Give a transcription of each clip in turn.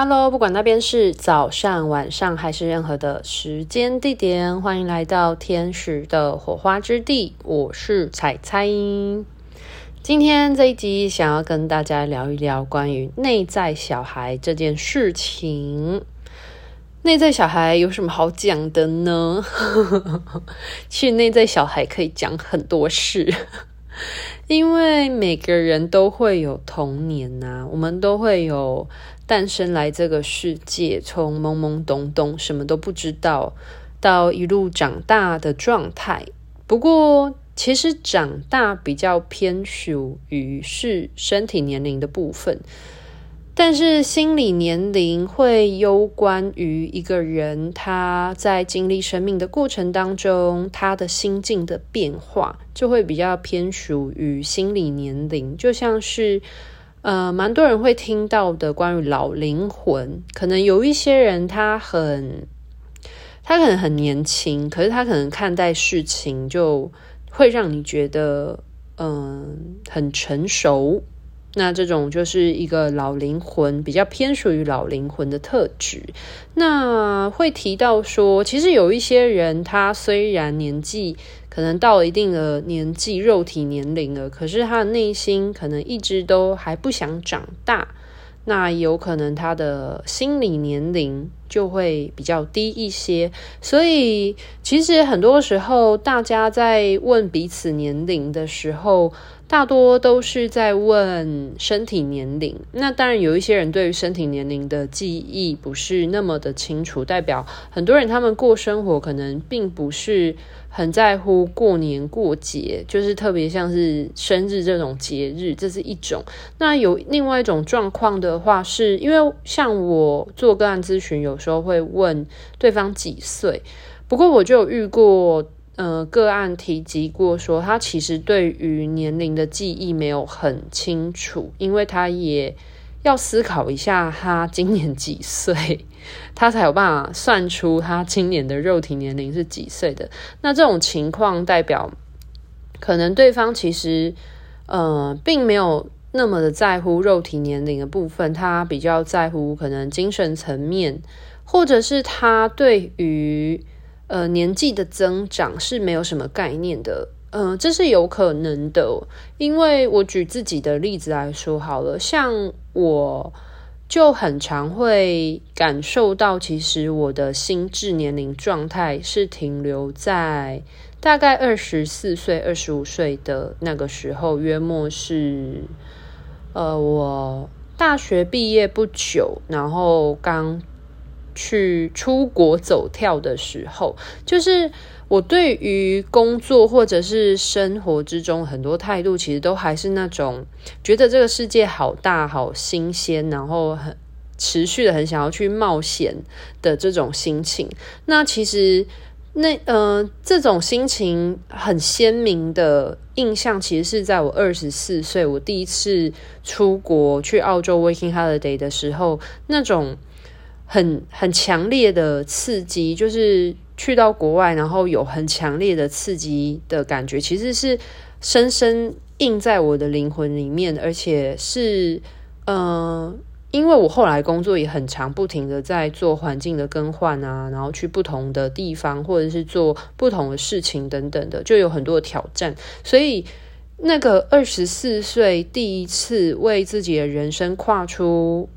Hello，不管那边是早上、晚上还是任何的时间地点，欢迎来到天使的火花之地。我是彩彩，今天这一集想要跟大家聊一聊关于内在小孩这件事情。内在小孩有什么好讲的呢？其实内在小孩可以讲很多事，因为每个人都会有童年呐、啊，我们都会有。诞生来这个世界，从懵懵懂懂什么都不知道，到一路长大的状态。不过，其实长大比较偏属于是身体年龄的部分，但是心理年龄会攸关于一个人他在经历生命的过程当中，他的心境的变化，就会比较偏属于心理年龄，就像是。呃，蛮多人会听到的关于老灵魂，可能有一些人他很，他可能很年轻，可是他可能看待事情就会让你觉得，嗯、很成熟。那这种就是一个老灵魂，比较偏属于老灵魂的特质。那会提到说，其实有一些人，他虽然年纪可能到了一定的年纪，肉体年龄了，可是他的内心可能一直都还不想长大。那有可能他的心理年龄就会比较低一些。所以，其实很多时候，大家在问彼此年龄的时候，大多都是在问身体年龄，那当然有一些人对于身体年龄的记忆不是那么的清楚，代表很多人他们过生活可能并不是很在乎过年过节，就是特别像是生日这种节日，这是一种。那有另外一种状况的话，是因为像我做个案咨询，有时候会问对方几岁，不过我就有遇过。呃，个案提及过说，他其实对于年龄的记忆没有很清楚，因为他也要思考一下他今年几岁，他才有办法算出他今年的肉体年龄是几岁的。那这种情况代表，可能对方其实呃并没有那么的在乎肉体年龄的部分，他比较在乎可能精神层面，或者是他对于。呃，年纪的增长是没有什么概念的，嗯、呃，这是有可能的，因为我举自己的例子来说好了，像我就很常会感受到，其实我的心智年龄状态是停留在大概二十四岁、二十五岁的那个时候，约莫是，呃，我大学毕业不久，然后刚。去出国走跳的时候，就是我对于工作或者是生活之中很多态度，其实都还是那种觉得这个世界好大、好新鲜，然后很持续的很想要去冒险的这种心情。那其实那呃这种心情很鲜明的印象，其实是在我二十四岁，我第一次出国去澳洲 working holiday 的时候，那种。很很强烈的刺激，就是去到国外，然后有很强烈的刺激的感觉，其实是深深印在我的灵魂里面，而且是，嗯、因为我后来工作也很长，不停的在做环境的更换啊，然后去不同的地方，或者是做不同的事情等等的，就有很多的挑战，所以那个二十四岁第一次为自己的人生跨出。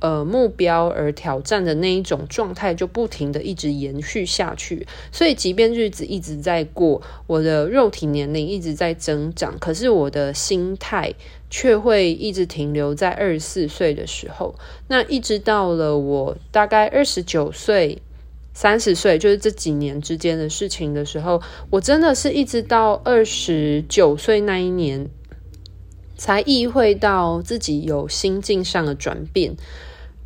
呃，目标而挑战的那一种状态，就不停的一直延续下去。所以，即便日子一直在过，我的肉体年龄一直在增长，可是我的心态却会一直停留在二十四岁的时候。那一直到了我大概二十九岁、三十岁，就是这几年之间的事情的时候，我真的是一直到二十九岁那一年，才意会到自己有心境上的转变。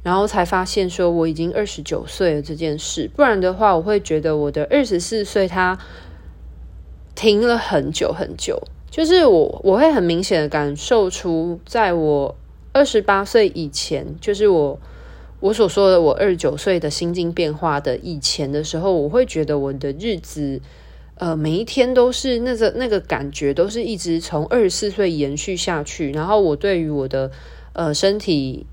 然后才发现说我已经二十九岁了这件事，不然的话我会觉得我的二十四岁它停了很久很久，就是我我会很明显的感受出，在我二十八岁以前，就是我我所说的我二十九岁的心境变化的以前的时候，我会觉得我的日子呃每一天都是那个那个感觉都是一直从二十四岁延续下去，然后我对于我的呃身体。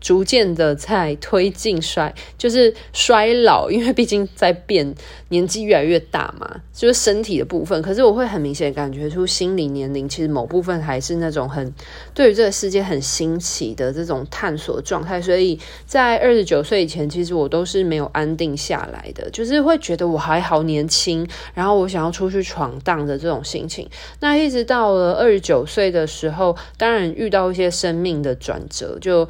逐渐的在推进衰，就是衰老，因为毕竟在变，年纪越来越大嘛，就是身体的部分。可是我会很明显感觉出心理年龄，其实某部分还是那种很对于这个世界很新奇的这种探索状态。所以在二十九岁以前，其实我都是没有安定下来的，就是会觉得我还好年轻，然后我想要出去闯荡的这种心情。那一直到了二十九岁的时候，当然遇到一些生命的转折，就。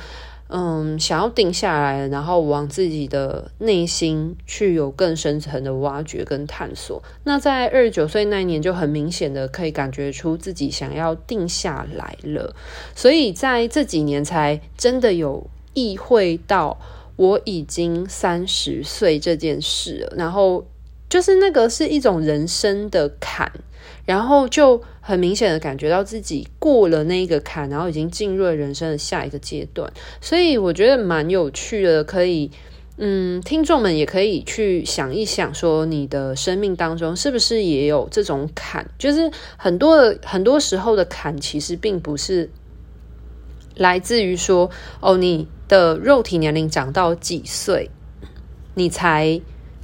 嗯，想要定下来，然后往自己的内心去有更深层的挖掘跟探索。那在二十九岁那一年，就很明显的可以感觉出自己想要定下来了。所以在这几年才真的有意会到我已经三十岁这件事。然后就是那个是一种人生的坎。然后就很明显的感觉到自己过了那一个坎，然后已经进入了人生的下一个阶段，所以我觉得蛮有趣的。可以，嗯，听众们也可以去想一想，说你的生命当中是不是也有这种坎？就是很多很多时候的坎，其实并不是来自于说，哦，你的肉体年龄长到几岁，你才。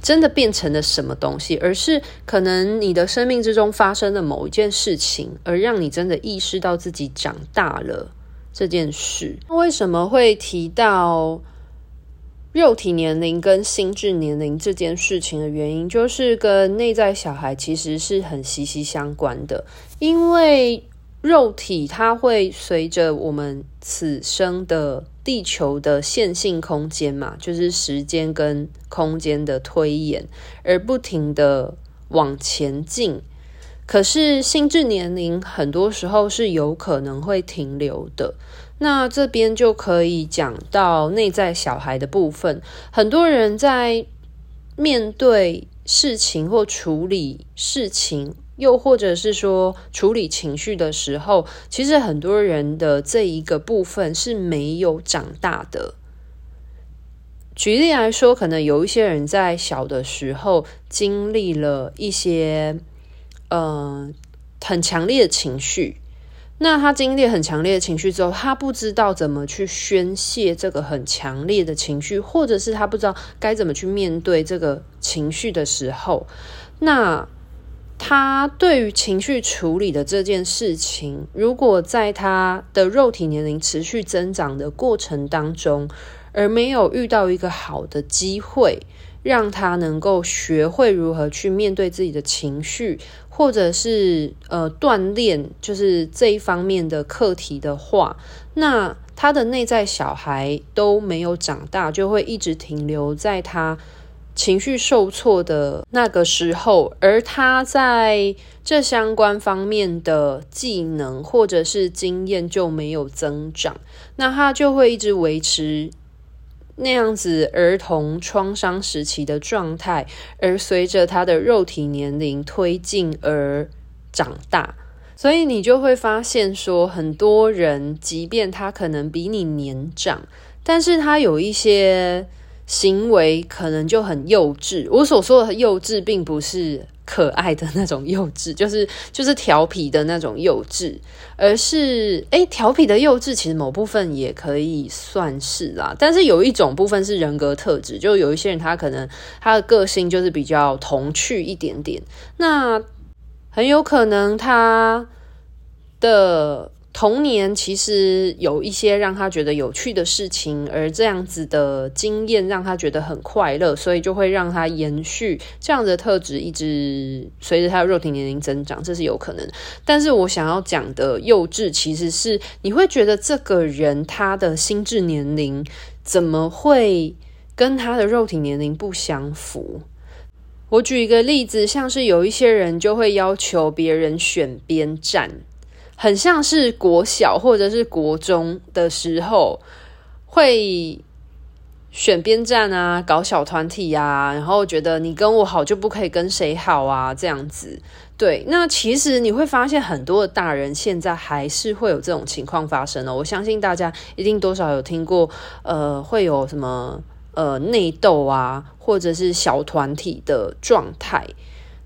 真的变成了什么东西，而是可能你的生命之中发生的某一件事情，而让你真的意识到自己长大了这件事。为什么会提到肉体年龄跟心智年龄这件事情的原因，就是跟内在小孩其实是很息息相关的，因为。肉体它会随着我们此生的地球的线性空间嘛，就是时间跟空间的推演，而不停的往前进。可是心智年龄很多时候是有可能会停留的。那这边就可以讲到内在小孩的部分。很多人在面对事情或处理事情。又或者是说处理情绪的时候，其实很多人的这一个部分是没有长大的。举例来说，可能有一些人在小的时候经历了一些呃很强烈的情绪，那他经历很强烈的情绪之后，他不知道怎么去宣泄这个很强烈的情绪，或者是他不知道该怎么去面对这个情绪的时候，那。他对于情绪处理的这件事情，如果在他的肉体年龄持续增长的过程当中，而没有遇到一个好的机会，让他能够学会如何去面对自己的情绪，或者是呃锻炼就是这一方面的课题的话，那他的内在小孩都没有长大，就会一直停留在他。情绪受挫的那个时候，而他在这相关方面的技能或者是经验就没有增长，那他就会一直维持那样子儿童创伤时期的状态，而随着他的肉体年龄推进而长大，所以你就会发现说，很多人即便他可能比你年长，但是他有一些。行为可能就很幼稚。我所说的幼稚，并不是可爱的那种幼稚，就是就是调皮的那种幼稚，而是诶，调皮的幼稚其实某部分也可以算是啦。但是有一种部分是人格特质，就有一些人他可能他的个性就是比较童趣一点点，那很有可能他的。童年其实有一些让他觉得有趣的事情，而这样子的经验让他觉得很快乐，所以就会让他延续这样的特质，一直随着他的肉体年龄增长，这是有可能。但是我想要讲的幼稚，其实是你会觉得这个人他的心智年龄怎么会跟他的肉体年龄不相符？我举一个例子，像是有一些人就会要求别人选边站。很像是国小或者是国中的时候，会选边站啊，搞小团体啊，然后觉得你跟我好就不可以跟谁好啊，这样子。对，那其实你会发现很多的大人现在还是会有这种情况发生的。我相信大家一定多少有听过，呃，会有什么呃内斗啊，或者是小团体的状态。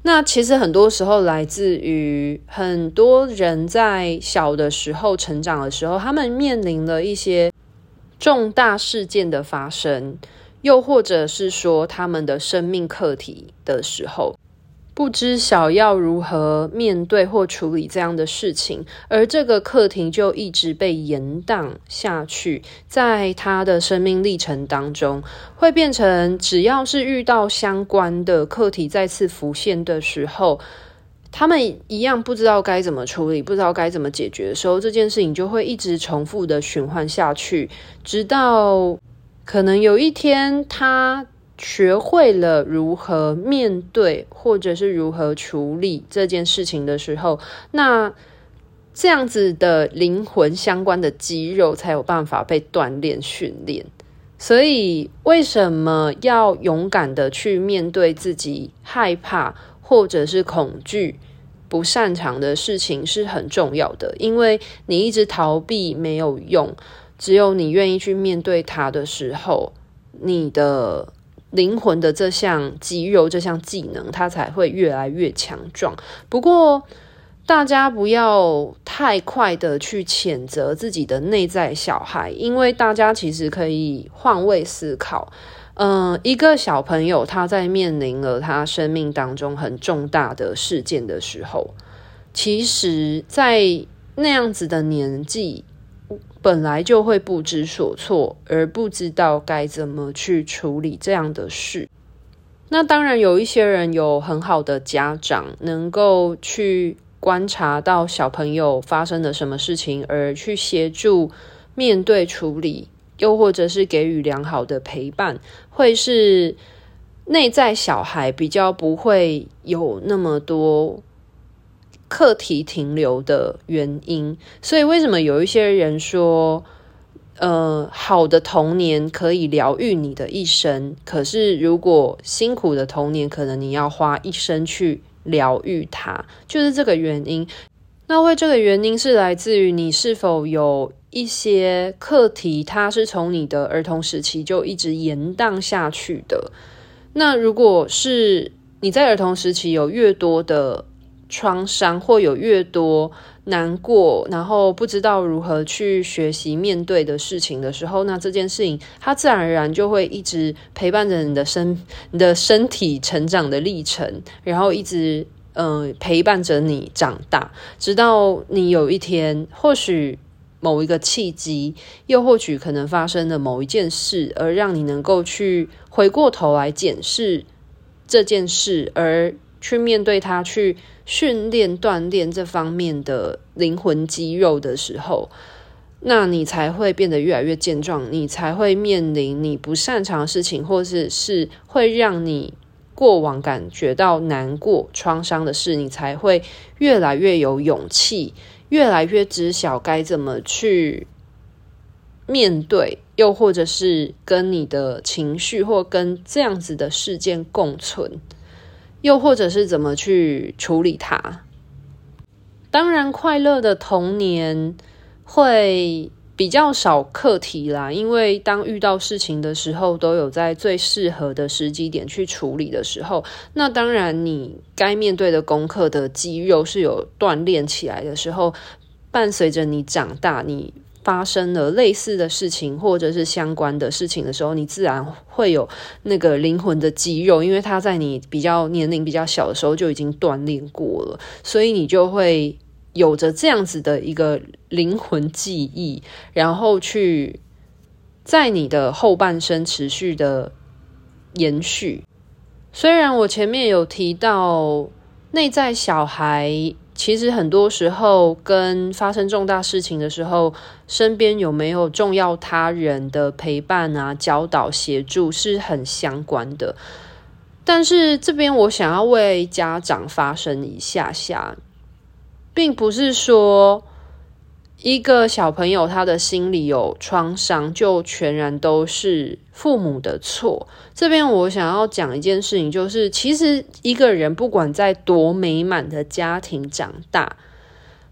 那其实很多时候来自于很多人在小的时候成长的时候，他们面临了一些重大事件的发生，又或者是说他们的生命课题的时候。不知晓要如何面对或处理这样的事情，而这个课题就一直被延宕下去，在他的生命历程当中，会变成只要是遇到相关的课题再次浮现的时候，他们一样不知道该怎么处理，不知道该怎么解决的时候，这件事情就会一直重复的循环下去，直到可能有一天他。学会了如何面对，或者是如何处理这件事情的时候，那这样子的灵魂相关的肌肉才有办法被锻炼训练。所以，为什么要勇敢的去面对自己害怕或者是恐惧、不擅长的事情是很重要的，因为你一直逃避没有用，只有你愿意去面对它的时候，你的。灵魂的这项肌肉，这项技能，它才会越来越强壮。不过，大家不要太快的去谴责自己的内在小孩，因为大家其实可以换位思考。嗯、一个小朋友他在面临了他生命当中很重大的事件的时候，其实，在那样子的年纪。本来就会不知所措，而不知道该怎么去处理这样的事。那当然，有一些人有很好的家长，能够去观察到小朋友发生了什么事情，而去协助面对处理，又或者是给予良好的陪伴，会是内在小孩比较不会有那么多。课题停留的原因，所以为什么有一些人说，呃，好的童年可以疗愈你的一生，可是如果辛苦的童年，可能你要花一生去疗愈它，就是这个原因。那为这个原因是来自于你是否有一些课题，它是从你的儿童时期就一直延宕下去的。那如果是你在儿童时期有越多的。创伤或有越多难过，然后不知道如何去学习面对的事情的时候，那这件事情它自然而然就会一直陪伴着你的身、你的身体成长的历程，然后一直嗯、陪伴着你长大，直到你有一天，或许某一个契机，又或许可能发生的某一件事，而让你能够去回过头来检视这件事，而去面对它，去。训练锻炼这方面的灵魂肌肉的时候，那你才会变得越来越健壮，你才会面临你不擅长的事情，或是是会让你过往感觉到难过、创伤的事，你才会越来越有勇气，越来越知晓该怎么去面对，又或者是跟你的情绪或跟这样子的事件共存。又或者是怎么去处理它？当然，快乐的童年会比较少课题啦，因为当遇到事情的时候，都有在最适合的时机点去处理的时候，那当然你该面对的功课的肌肉是有锻炼起来的时候，伴随着你长大，你。发生了类似的事情，或者是相关的事情的时候，你自然会有那个灵魂的肌肉，因为它在你比较年龄比较小的时候就已经锻炼过了，所以你就会有着这样子的一个灵魂记忆，然后去在你的后半生持续的延续。虽然我前面有提到内在小孩。其实很多时候，跟发生重大事情的时候，身边有没有重要他人的陪伴啊、教导、协助是很相关的。但是这边我想要为家长发声一下下，并不是说。一个小朋友，他的心里有创伤，就全然都是父母的错。这边我想要讲一件事情，就是其实一个人不管在多美满的家庭长大，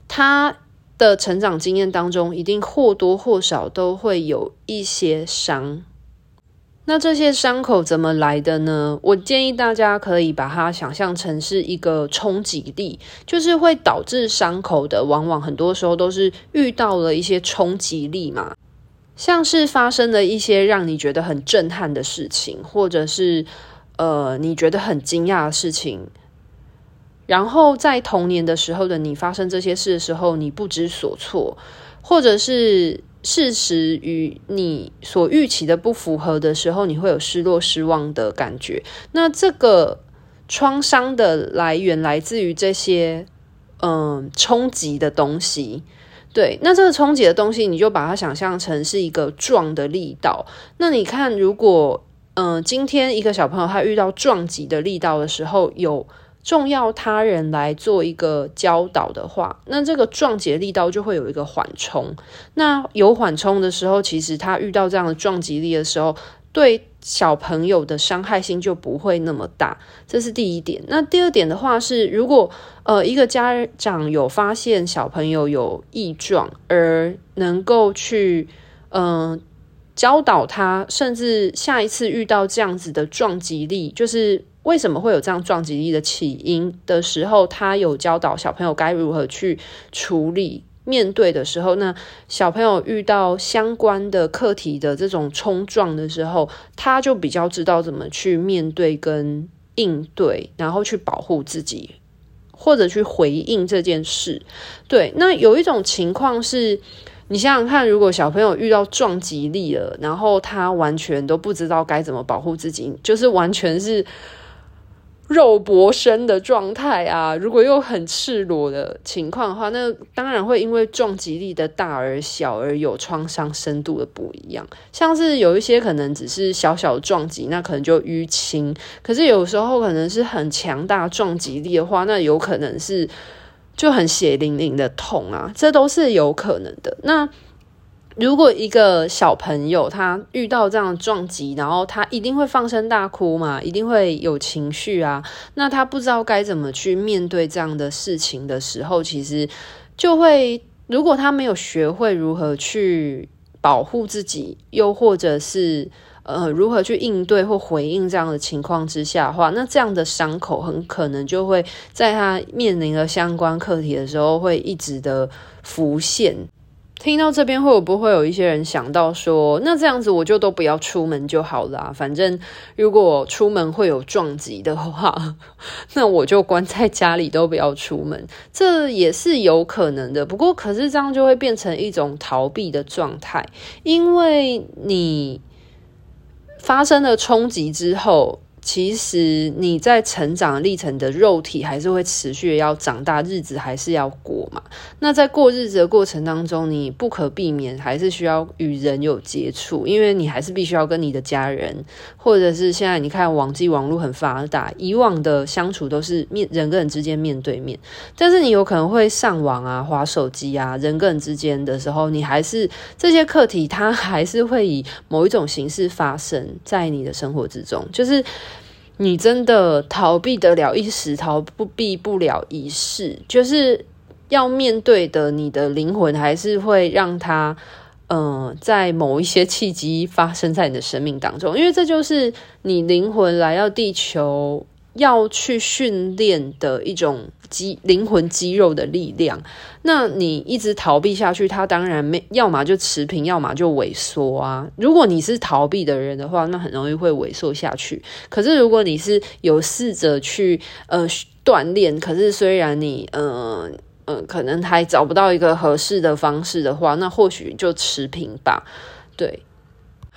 他的成长经验当中，一定或多或少都会有一些伤。那这些伤口怎么来的呢？我建议大家可以把它想象成是一个冲击力，就是会导致伤口的，往往很多时候都是遇到了一些冲击力嘛。像是发生了一些让你觉得很震撼的事情，或者是呃你觉得很惊讶的事情，然后在童年的时候的你发生这些事的时候，你不知所措，或者是事实与你所预期的不符合的时候，你会有失落、失望的感觉。那这个创伤的来源来自于这些嗯、冲击的东西。对，那这个冲击的东西，你就把它想象成是一个撞的力道。那你看，如果嗯、今天一个小朋友他遇到撞击的力道的时候，有重要他人来做一个教导的话，那这个撞击的力道就会有一个缓冲。那有缓冲的时候，其实他遇到这样的撞击力的时候，对小朋友的伤害性就不会那么大，这是第一点。那第二点的话是，如果呃一个家长有发现小朋友有异状，而能够去嗯、教导他，甚至下一次遇到这样子的撞击力，就是为什么会有这样撞击力的起因的时候，他有教导小朋友该如何去处理。面对的时候，那小朋友遇到相关的课题的这种冲撞的时候，他就比较知道怎么去面对跟应对，然后去保护自己，或者去回应这件事。对，那有一种情况是，你想想看，如果小朋友遇到撞击力了，然后他完全都不知道该怎么保护自己，就是完全是。肉搏生的状态啊，如果又很赤裸的情况的话，那当然会因为撞击力的大而小而有创伤深度的不一样。像是有一些可能只是小小撞击，那可能就淤青；可是有时候可能是很强大撞击力的话，那有可能是就很血淋淋的痛啊，这都是有可能的。那如果一个小朋友他遇到这样的撞击，然后他一定会放声大哭嘛，一定会有情绪啊。那他不知道该怎么去面对这样的事情的时候，其实就会，如果他没有学会如何去保护自己，又或者是呃如何去应对或回应这样的情况之下的话，那这样的伤口很可能就会在他面临了相关课题的时候，会一直的浮现。听到这边，会不会有一些人想到说，那这样子我就都不要出门就好了，反正如果出门会有撞击的话，那我就关在家里都不要出门，这也是有可能的。不过，可是这样就会变成一种逃避的状态，因为你发生了冲击之后。其实你在成长历程的肉体还是会持续要长大，日子还是要过嘛。那在过日子的过程当中，你不可避免还是需要与人有接触，因为你还是必须要跟你的家人，或者是现在你看网际网络很发达，以往的相处都是面人跟人之间面对面，但是你有可能会上网啊、滑手机啊，人跟人之间的时候，你还是这些课题，它还是会以某一种形式发生在你的生活之中，就是。你真的逃避得了一时，逃不避不了一世，就是要面对的。你的灵魂还是会让它，嗯、呃，在某一些契机发生在你的生命当中，因为这就是你灵魂来到地球要去训练的一种。肌灵魂肌肉的力量，那你一直逃避下去，它当然没，要么就持平，要么就萎缩啊。如果你是逃避的人的话，那很容易会萎缩下去。可是如果你是有试着去呃锻炼，可是虽然你呃呃可能还找不到一个合适的方式的话，那或许就持平吧。对。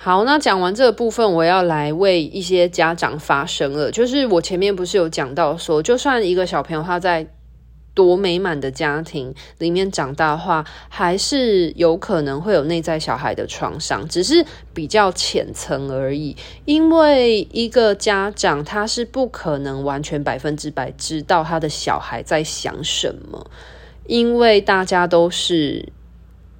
好，那讲完这个部分，我要来为一些家长发声了。就是我前面不是有讲到说，就算一个小朋友他在多美满的家庭里面长大的话，还是有可能会有内在小孩的创伤，只是比较浅层而已。因为一个家长他是不可能完全百分之百知道他的小孩在想什么，因为大家都是。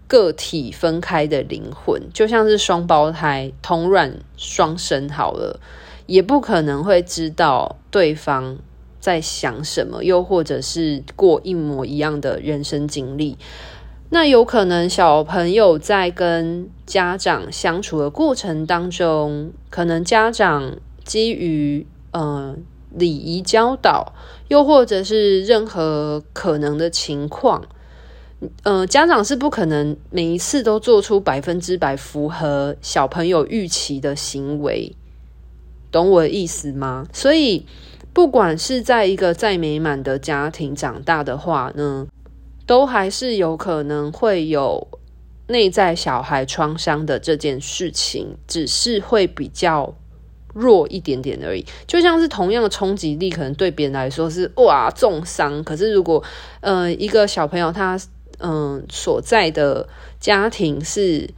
个体分开的灵魂，就像是双胞胎同卵双生好了，也不可能会知道对方在想什么，又或者是过一模一样的人生经历。那有可能小朋友在跟家长相处的过程当中，可能家长基于呃礼仪教导，又或者是任何可能的情况。呃，家长是不可能每一次都做出百分之百符合小朋友预期的行为，懂我的意思吗？所以，不管是在一个再美满的家庭长大的话呢，都还是有可能会有内在小孩创伤的这件事情，只是会比较弱一点点而已。就像是同样的冲击力，可能对别人来说是哇重伤，可是如果呃一个小朋友他嗯所在的家庭是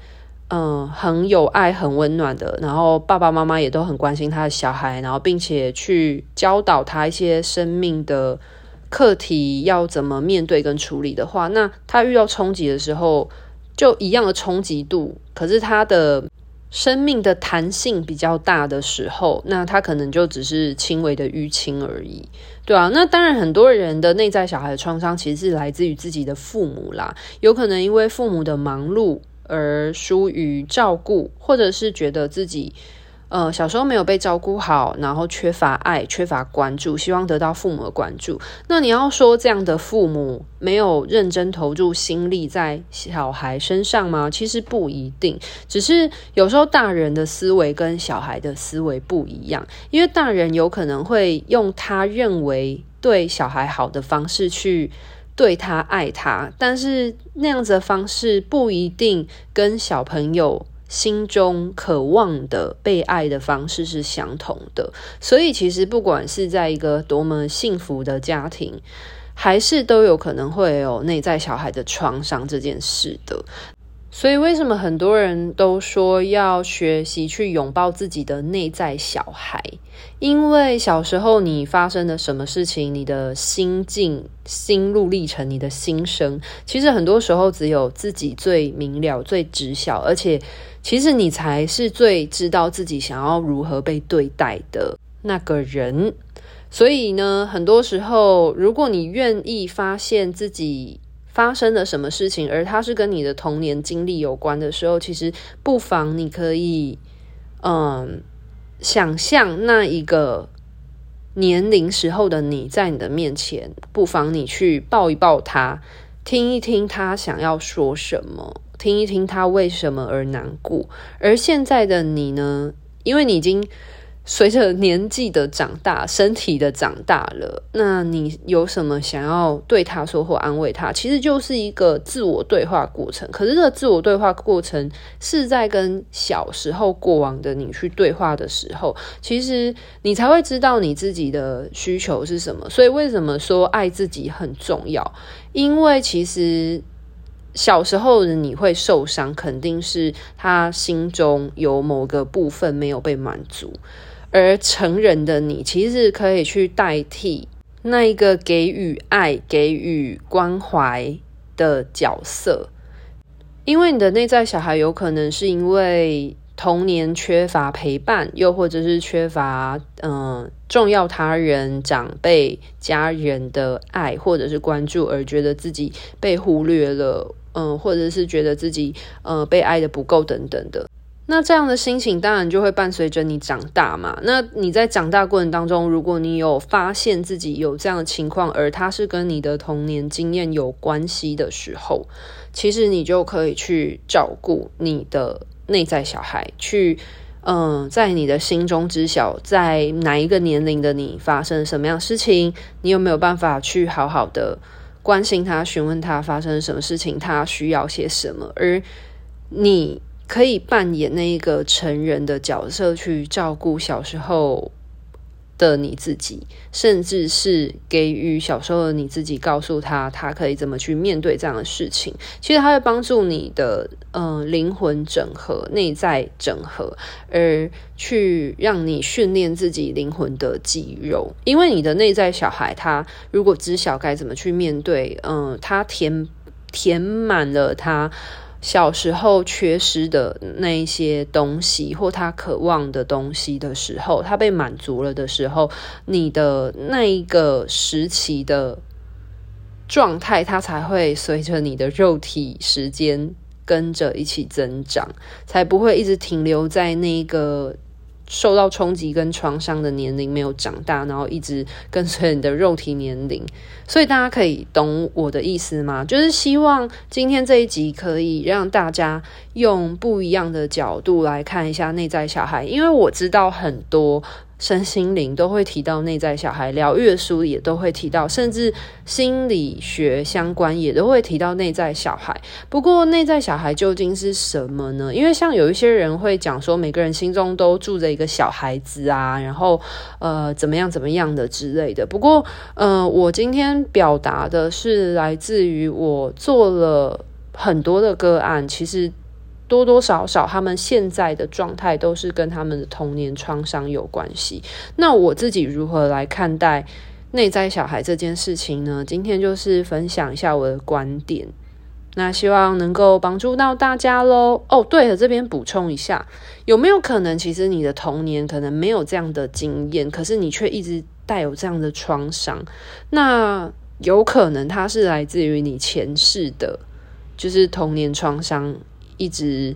嗯很有爱、很温暖的，然后爸爸妈妈也都很关心他的小孩，然后并且去教导他一些生命的。课题要怎么面对跟处理的话，那他遇到冲击的时候，就一样的冲击度，可是他的生命的弹性比较大的时候，那他可能就只是轻微的淤青而已，对啊，那当然，很多人的内在小孩的创伤其实是来自于自己的父母啦，有可能因为父母的忙碌而疏于照顾，或者是觉得自己。呃，小时候没有被照顾好，然后缺乏爱、缺乏关注，希望得到父母的关注。那你要说这样的父母没有认真投入心力在小孩身上吗？其实不一定，只是有时候大人的思维跟小孩的思维不一样，因为大人有可能会用他认为对小孩好的方式去对他、爱他，但是那样子的方式不一定跟小朋友。心中渴望的被爱的方式是相同的，所以其实不管是在一个多么幸福的家庭，还是都有可能会有内在小孩的创伤这件事的。所以为什么很多人都说要学习去拥抱自己的内在小孩？因为小时候你发生了什么事情，你的心境、心路历程、你的心声，其实很多时候只有自己最明了、最知晓，而且其实你才是最知道自己想要如何被对待的那个人。所以呢，很多时候，如果你愿意发现自己。发生了什么事情，而它是跟你的童年经历有关的时候，其实不妨你可以，嗯，想象那一个年龄时候的你在你的面前，不妨你去抱一抱他，听一听他想要说什么，听一听他为什么而难过。而现在的你呢，因为你已经。随着年纪的长大，身体的长大了，那你有什么想要对他说或安慰他？其实就是一个自我对话过程。可是这个自我对话过程是在跟小时候过往的你去对话的时候，其实你才会知道你自己的需求是什么。所以为什么说爱自己很重要？因为其实小时候的你会受伤，肯定是他心中有某个部分没有被满足。而成人的你，其实可以去代替那一个给予爱、给予关怀的角色，因为你的内在小孩有可能是因为童年缺乏陪伴，又或者是缺乏嗯、重要他人、长辈、家人的爱或者是关注，而觉得自己被忽略了，嗯、或者是觉得自己呃被爱的不够等等的。那这样的心情当然就会伴随着你长大嘛。那你在长大过程当中，如果你有发现自己有这样的情况，而它是跟你的童年经验有关系的时候，其实你就可以去照顾你的内在小孩，去嗯，在你的心中知晓，在哪一个年龄的你发生什么样事情，你有没有办法去好好的关心他，询问他发生什么事情，他需要些什么，而你。可以扮演那一个成人的角色，去照顾小时候的你自己，甚至是给予小时候的你自己，告诉他他可以怎么去面对这样的事情。其实他会帮助你的呃灵魂整合、内在整合，而去让你训练自己灵魂的肌肉。因为你的内在小孩，他如果知晓该怎么去面对，嗯、他填填满了他。小时候缺失的那一些东西，或他渴望的东西的时候，他被满足了的时候，你的那一个时期的状态，它才会随着你的肉体时间跟着一起增长，才不会一直停留在那个受到冲击跟创伤的年龄没有长大，然后一直跟随你的肉体年龄，所以大家可以懂我的意思吗？就是希望今天这一集可以让大家用不一样的角度来看一下内在小孩，因为我知道很多。身心灵都会提到内在小孩，疗愈的书也都会提到，甚至心理学相关也都会提到内在小孩。不过，内在小孩究竟是什么呢？因为像有一些人会讲说，每个人心中都住着一个小孩子啊，然后呃怎么样怎么样的之类的。不过，呃，我今天表达的是来自于我做了很多的个案，其实。多多少少，他们现在的状态都是跟他们的童年创伤有关系。那我自己如何来看待内在小孩这件事情呢？今天就是分享一下我的观点，那希望能够帮助到大家喽。哦，对了，这边补充一下，有没有可能，其实你的童年可能没有这样的经验，可是你却一直带有这样的创伤？那有可能它是来自于你前世的，就是童年创伤。一直，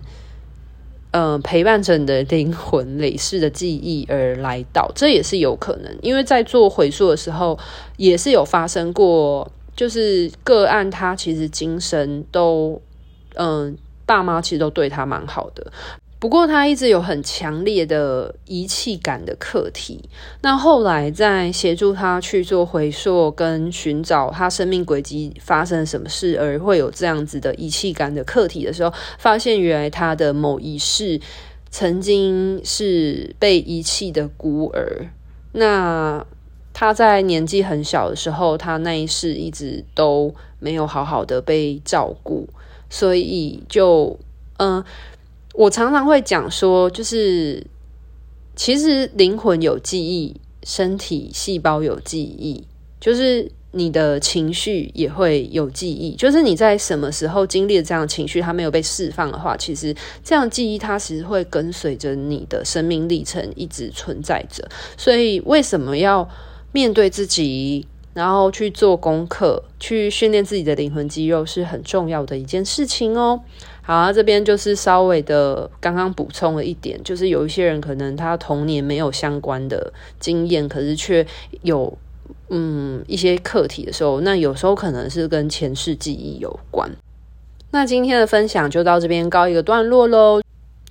嗯，陪伴着你的灵魂累世的记忆而来到，这也是有可能。因为在做回溯的时候，也是有发生过，就是个案他其实今生都，嗯、爸妈其实都对他蛮好的。不过他一直有很强烈的遗弃感的课题。那后来在协助他去做回溯跟寻找他生命轨迹发生什么事，而会有这样子的遗弃感的课题的时候，发现原来他的某一世曾经是被遗弃的孤儿。那他在年纪很小的时候，他那一世一直都没有好好的被照顾，所以就嗯。我常常会讲说，就是其实灵魂有记忆，身体细胞有记忆，就是你的情绪也会有记忆。就是你在什么时候经历了这样的情绪，它没有被释放的话，其实这样记忆它其实会跟随着你的生命历程一直存在着。所以为什么要面对自己，然后去做功课，去训练自己的灵魂肌肉，是很重要的一件事情哦。好，这边就是稍微的刚刚补充了一点，就是有一些人可能他童年没有相关的经验，可是却有嗯一些课题的时候，那有时候可能是跟前世记忆有关。那今天的分享就到这边告一个段落喽，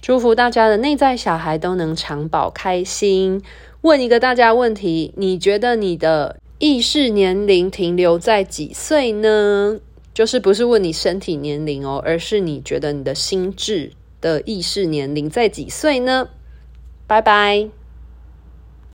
祝福大家的内在小孩都能长保开心。问一个大家问题，你觉得你的意识年龄停留在几岁呢？就是不是问你身体年龄哦，而是你觉得你的心智的意识年龄在几岁呢？拜拜。